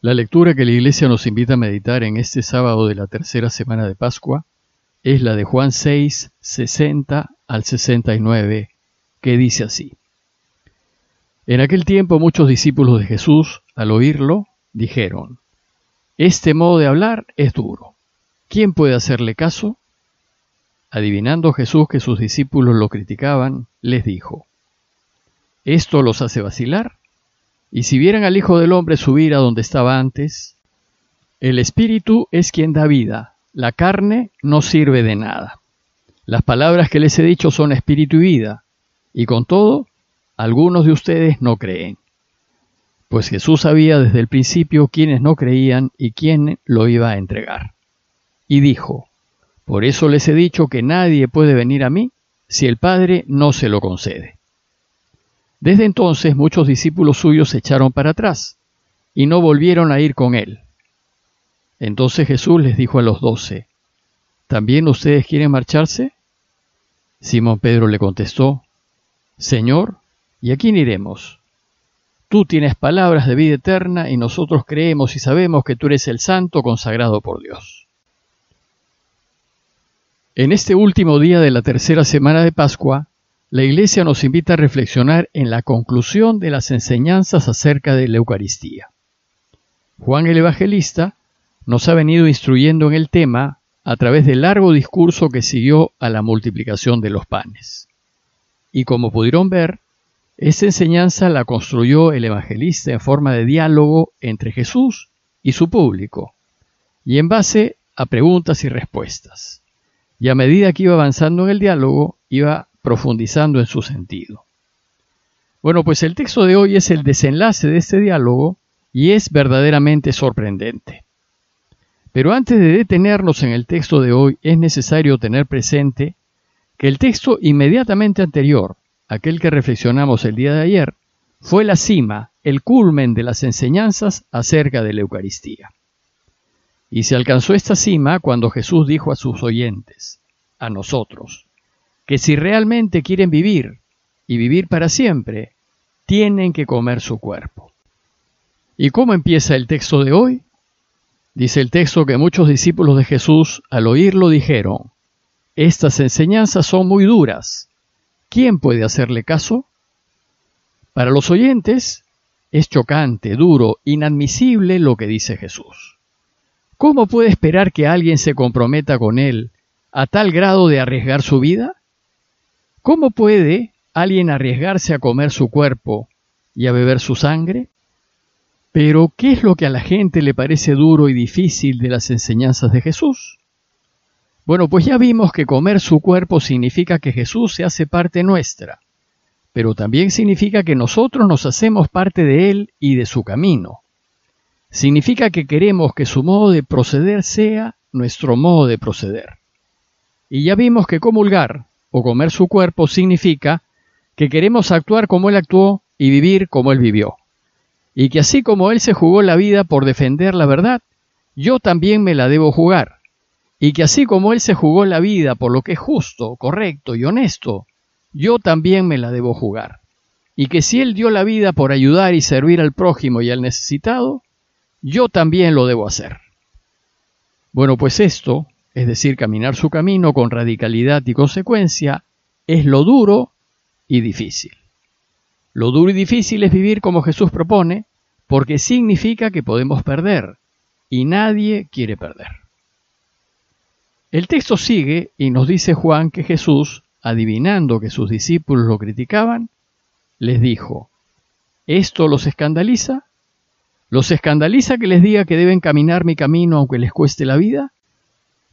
La lectura que la Iglesia nos invita a meditar en este sábado de la tercera semana de Pascua es la de Juan 6, 60 al 69, que dice así. En aquel tiempo muchos discípulos de Jesús, al oírlo, dijeron, Este modo de hablar es duro. ¿Quién puede hacerle caso? Adivinando Jesús que sus discípulos lo criticaban, les dijo, ¿Esto los hace vacilar? Y si vieran al Hijo del Hombre subir a donde estaba antes, el Espíritu es quien da vida, la carne no sirve de nada. Las palabras que les he dicho son espíritu y vida, y con todo, algunos de ustedes no creen. Pues Jesús sabía desde el principio quiénes no creían y quién lo iba a entregar. Y dijo, Por eso les he dicho que nadie puede venir a mí si el Padre no se lo concede. Desde entonces muchos discípulos suyos se echaron para atrás y no volvieron a ir con él. Entonces Jesús les dijo a los doce, ¿también ustedes quieren marcharse? Simón Pedro le contestó, Señor, ¿y a quién iremos? Tú tienes palabras de vida eterna y nosotros creemos y sabemos que tú eres el santo consagrado por Dios. En este último día de la tercera semana de Pascua, la Iglesia nos invita a reflexionar en la conclusión de las enseñanzas acerca de la Eucaristía. Juan el Evangelista nos ha venido instruyendo en el tema a través del largo discurso que siguió a la multiplicación de los panes. Y como pudieron ver, esta enseñanza la construyó el evangelista en forma de diálogo entre Jesús y su público, y en base a preguntas y respuestas. Y a medida que iba avanzando en el diálogo, iba profundizando en su sentido. Bueno, pues el texto de hoy es el desenlace de este diálogo y es verdaderamente sorprendente. Pero antes de detenernos en el texto de hoy, es necesario tener presente que el texto inmediatamente anterior, aquel que reflexionamos el día de ayer, fue la cima, el culmen de las enseñanzas acerca de la Eucaristía. Y se alcanzó esta cima cuando Jesús dijo a sus oyentes, a nosotros, que si realmente quieren vivir y vivir para siempre, tienen que comer su cuerpo. ¿Y cómo empieza el texto de hoy? Dice el texto que muchos discípulos de Jesús al oírlo dijeron, estas enseñanzas son muy duras. ¿Quién puede hacerle caso? Para los oyentes es chocante, duro, inadmisible lo que dice Jesús. ¿Cómo puede esperar que alguien se comprometa con él a tal grado de arriesgar su vida? ¿Cómo puede alguien arriesgarse a comer su cuerpo y a beber su sangre? Pero, ¿qué es lo que a la gente le parece duro y difícil de las enseñanzas de Jesús? Bueno, pues ya vimos que comer su cuerpo significa que Jesús se hace parte nuestra, pero también significa que nosotros nos hacemos parte de Él y de su camino. Significa que queremos que su modo de proceder sea nuestro modo de proceder. Y ya vimos que comulgar, o comer su cuerpo significa que queremos actuar como Él actuó y vivir como Él vivió. Y que así como Él se jugó la vida por defender la verdad, yo también me la debo jugar. Y que así como Él se jugó la vida por lo que es justo, correcto y honesto, yo también me la debo jugar. Y que si Él dio la vida por ayudar y servir al prójimo y al necesitado, yo también lo debo hacer. Bueno, pues esto es decir, caminar su camino con radicalidad y consecuencia, es lo duro y difícil. Lo duro y difícil es vivir como Jesús propone, porque significa que podemos perder, y nadie quiere perder. El texto sigue y nos dice Juan que Jesús, adivinando que sus discípulos lo criticaban, les dijo, ¿esto los escandaliza? ¿Los escandaliza que les diga que deben caminar mi camino aunque les cueste la vida?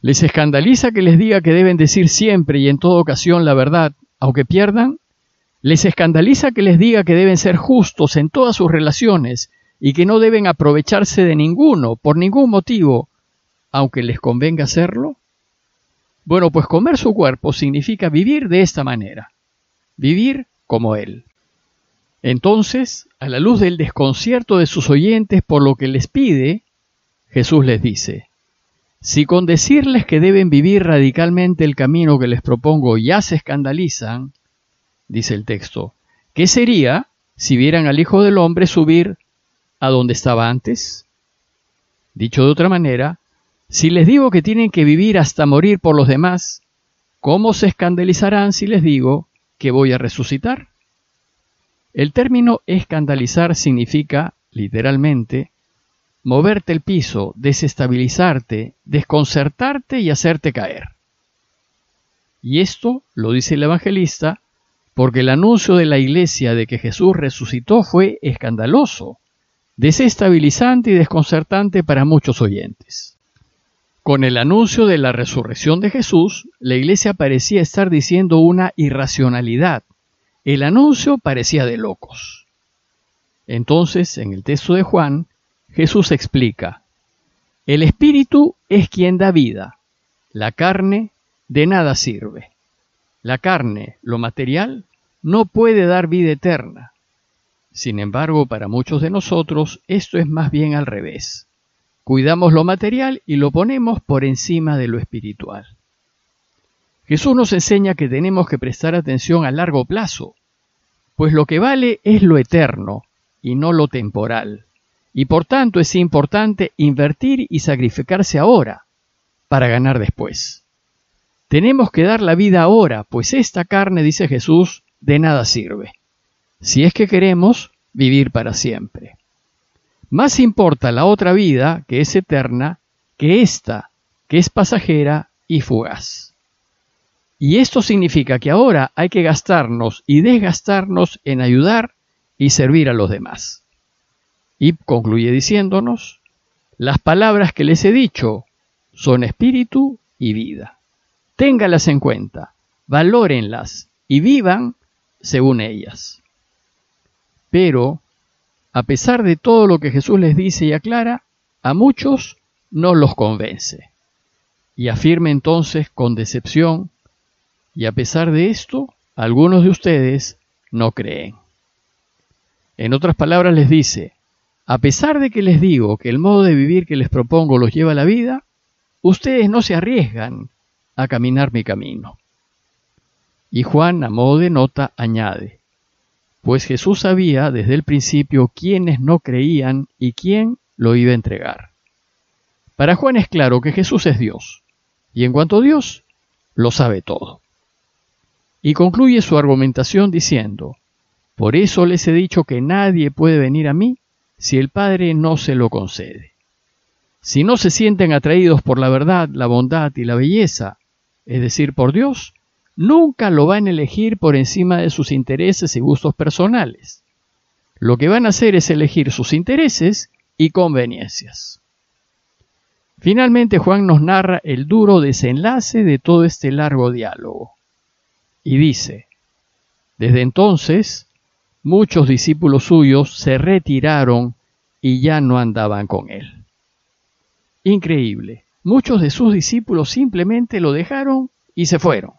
¿Les escandaliza que les diga que deben decir siempre y en toda ocasión la verdad, aunque pierdan? ¿Les escandaliza que les diga que deben ser justos en todas sus relaciones y que no deben aprovecharse de ninguno, por ningún motivo, aunque les convenga hacerlo? Bueno, pues comer su cuerpo significa vivir de esta manera, vivir como Él. Entonces, a la luz del desconcierto de sus oyentes por lo que les pide, Jesús les dice, si con decirles que deben vivir radicalmente el camino que les propongo ya se escandalizan, dice el texto, ¿qué sería si vieran al Hijo del Hombre subir a donde estaba antes? Dicho de otra manera, si les digo que tienen que vivir hasta morir por los demás, ¿cómo se escandalizarán si les digo que voy a resucitar? El término escandalizar significa, literalmente, moverte el piso, desestabilizarte, desconcertarte y hacerte caer. Y esto lo dice el evangelista porque el anuncio de la iglesia de que Jesús resucitó fue escandaloso, desestabilizante y desconcertante para muchos oyentes. Con el anuncio de la resurrección de Jesús, la iglesia parecía estar diciendo una irracionalidad, el anuncio parecía de locos. Entonces, en el texto de Juan, Jesús explica, el Espíritu es quien da vida, la carne de nada sirve. La carne, lo material, no puede dar vida eterna. Sin embargo, para muchos de nosotros esto es más bien al revés. Cuidamos lo material y lo ponemos por encima de lo espiritual. Jesús nos enseña que tenemos que prestar atención a largo plazo, pues lo que vale es lo eterno y no lo temporal, y por tanto es importante invertir y sacrificarse ahora para ganar después. Tenemos que dar la vida ahora, pues esta carne, dice Jesús, de nada sirve, si es que queremos vivir para siempre. Más importa la otra vida, que es eterna, que esta, que es pasajera y fugaz. Y esto significa que ahora hay que gastarnos y desgastarnos en ayudar y servir a los demás. Y concluye diciéndonos, las palabras que les he dicho son espíritu y vida. Téngalas en cuenta, valórenlas y vivan según ellas. Pero, a pesar de todo lo que Jesús les dice y aclara, a muchos no los convence. Y afirma entonces con decepción y a pesar de esto, algunos de ustedes no creen. En otras palabras les dice, a pesar de que les digo que el modo de vivir que les propongo los lleva a la vida, ustedes no se arriesgan a caminar mi camino. Y Juan, a modo de nota, añade, pues Jesús sabía desde el principio quiénes no creían y quién lo iba a entregar. Para Juan es claro que Jesús es Dios, y en cuanto a Dios, lo sabe todo. Y concluye su argumentación diciendo, Por eso les he dicho que nadie puede venir a mí si el Padre no se lo concede. Si no se sienten atraídos por la verdad, la bondad y la belleza, es decir, por Dios, nunca lo van a elegir por encima de sus intereses y gustos personales. Lo que van a hacer es elegir sus intereses y conveniencias. Finalmente Juan nos narra el duro desenlace de todo este largo diálogo y dice, desde entonces muchos discípulos suyos se retiraron y ya no andaban con él. Increíble, muchos de sus discípulos simplemente lo dejaron y se fueron.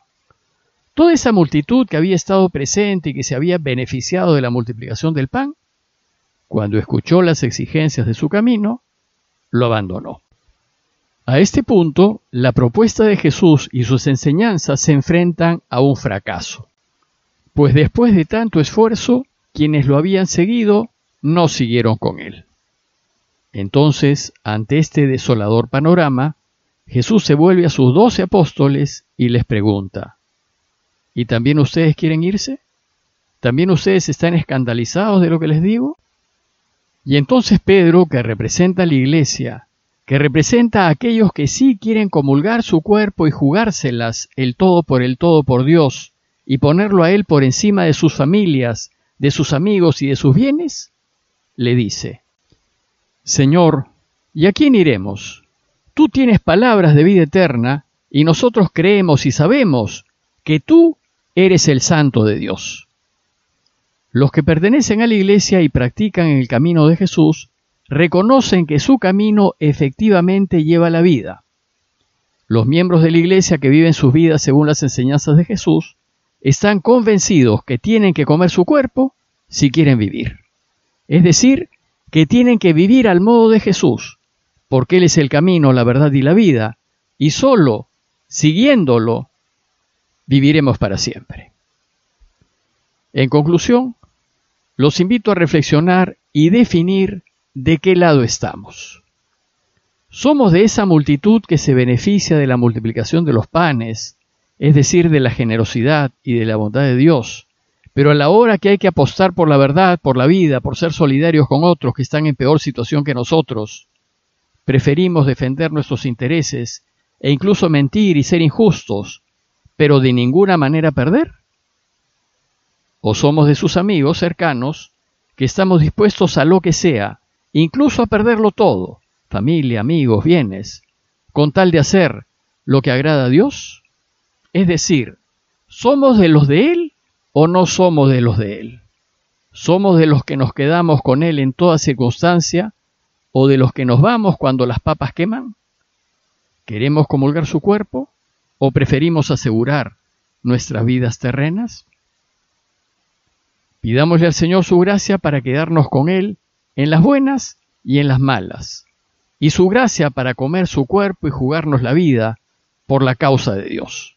Toda esa multitud que había estado presente y que se había beneficiado de la multiplicación del pan, cuando escuchó las exigencias de su camino, lo abandonó. A este punto, la propuesta de Jesús y sus enseñanzas se enfrentan a un fracaso, pues después de tanto esfuerzo, quienes lo habían seguido no siguieron con él. Entonces, ante este desolador panorama, Jesús se vuelve a sus doce apóstoles y les pregunta, ¿Y también ustedes quieren irse? ¿También ustedes están escandalizados de lo que les digo? Y entonces Pedro, que representa a la iglesia, que representa a aquellos que sí quieren comulgar su cuerpo y jugárselas el todo por el todo por Dios y ponerlo a Él por encima de sus familias, de sus amigos y de sus bienes, le dice, Señor, ¿y a quién iremos? Tú tienes palabras de vida eterna y nosotros creemos y sabemos que tú eres el santo de Dios. Los que pertenecen a la iglesia y practican el camino de Jesús reconocen que su camino efectivamente lleva la vida. Los miembros de la Iglesia que viven sus vidas según las enseñanzas de Jesús están convencidos que tienen que comer su cuerpo si quieren vivir. Es decir, que tienen que vivir al modo de Jesús, porque Él es el camino, la verdad y la vida, y solo siguiéndolo viviremos para siempre. En conclusión, los invito a reflexionar y definir de qué lado estamos. Somos de esa multitud que se beneficia de la multiplicación de los panes, es decir, de la generosidad y de la bondad de Dios. Pero a la hora que hay que apostar por la verdad, por la vida, por ser solidarios con otros que están en peor situación que nosotros, preferimos defender nuestros intereses e incluso mentir y ser injustos, pero de ninguna manera perder. O somos de sus amigos cercanos que estamos dispuestos a lo que sea, incluso a perderlo todo, familia, amigos, bienes, con tal de hacer lo que agrada a Dios. Es decir, ¿somos de los de Él o no somos de los de Él? ¿Somos de los que nos quedamos con Él en toda circunstancia o de los que nos vamos cuando las papas queman? ¿Queremos comulgar su cuerpo o preferimos asegurar nuestras vidas terrenas? Pidámosle al Señor su gracia para quedarnos con Él en las buenas y en las malas, y su gracia para comer su cuerpo y jugarnos la vida por la causa de Dios.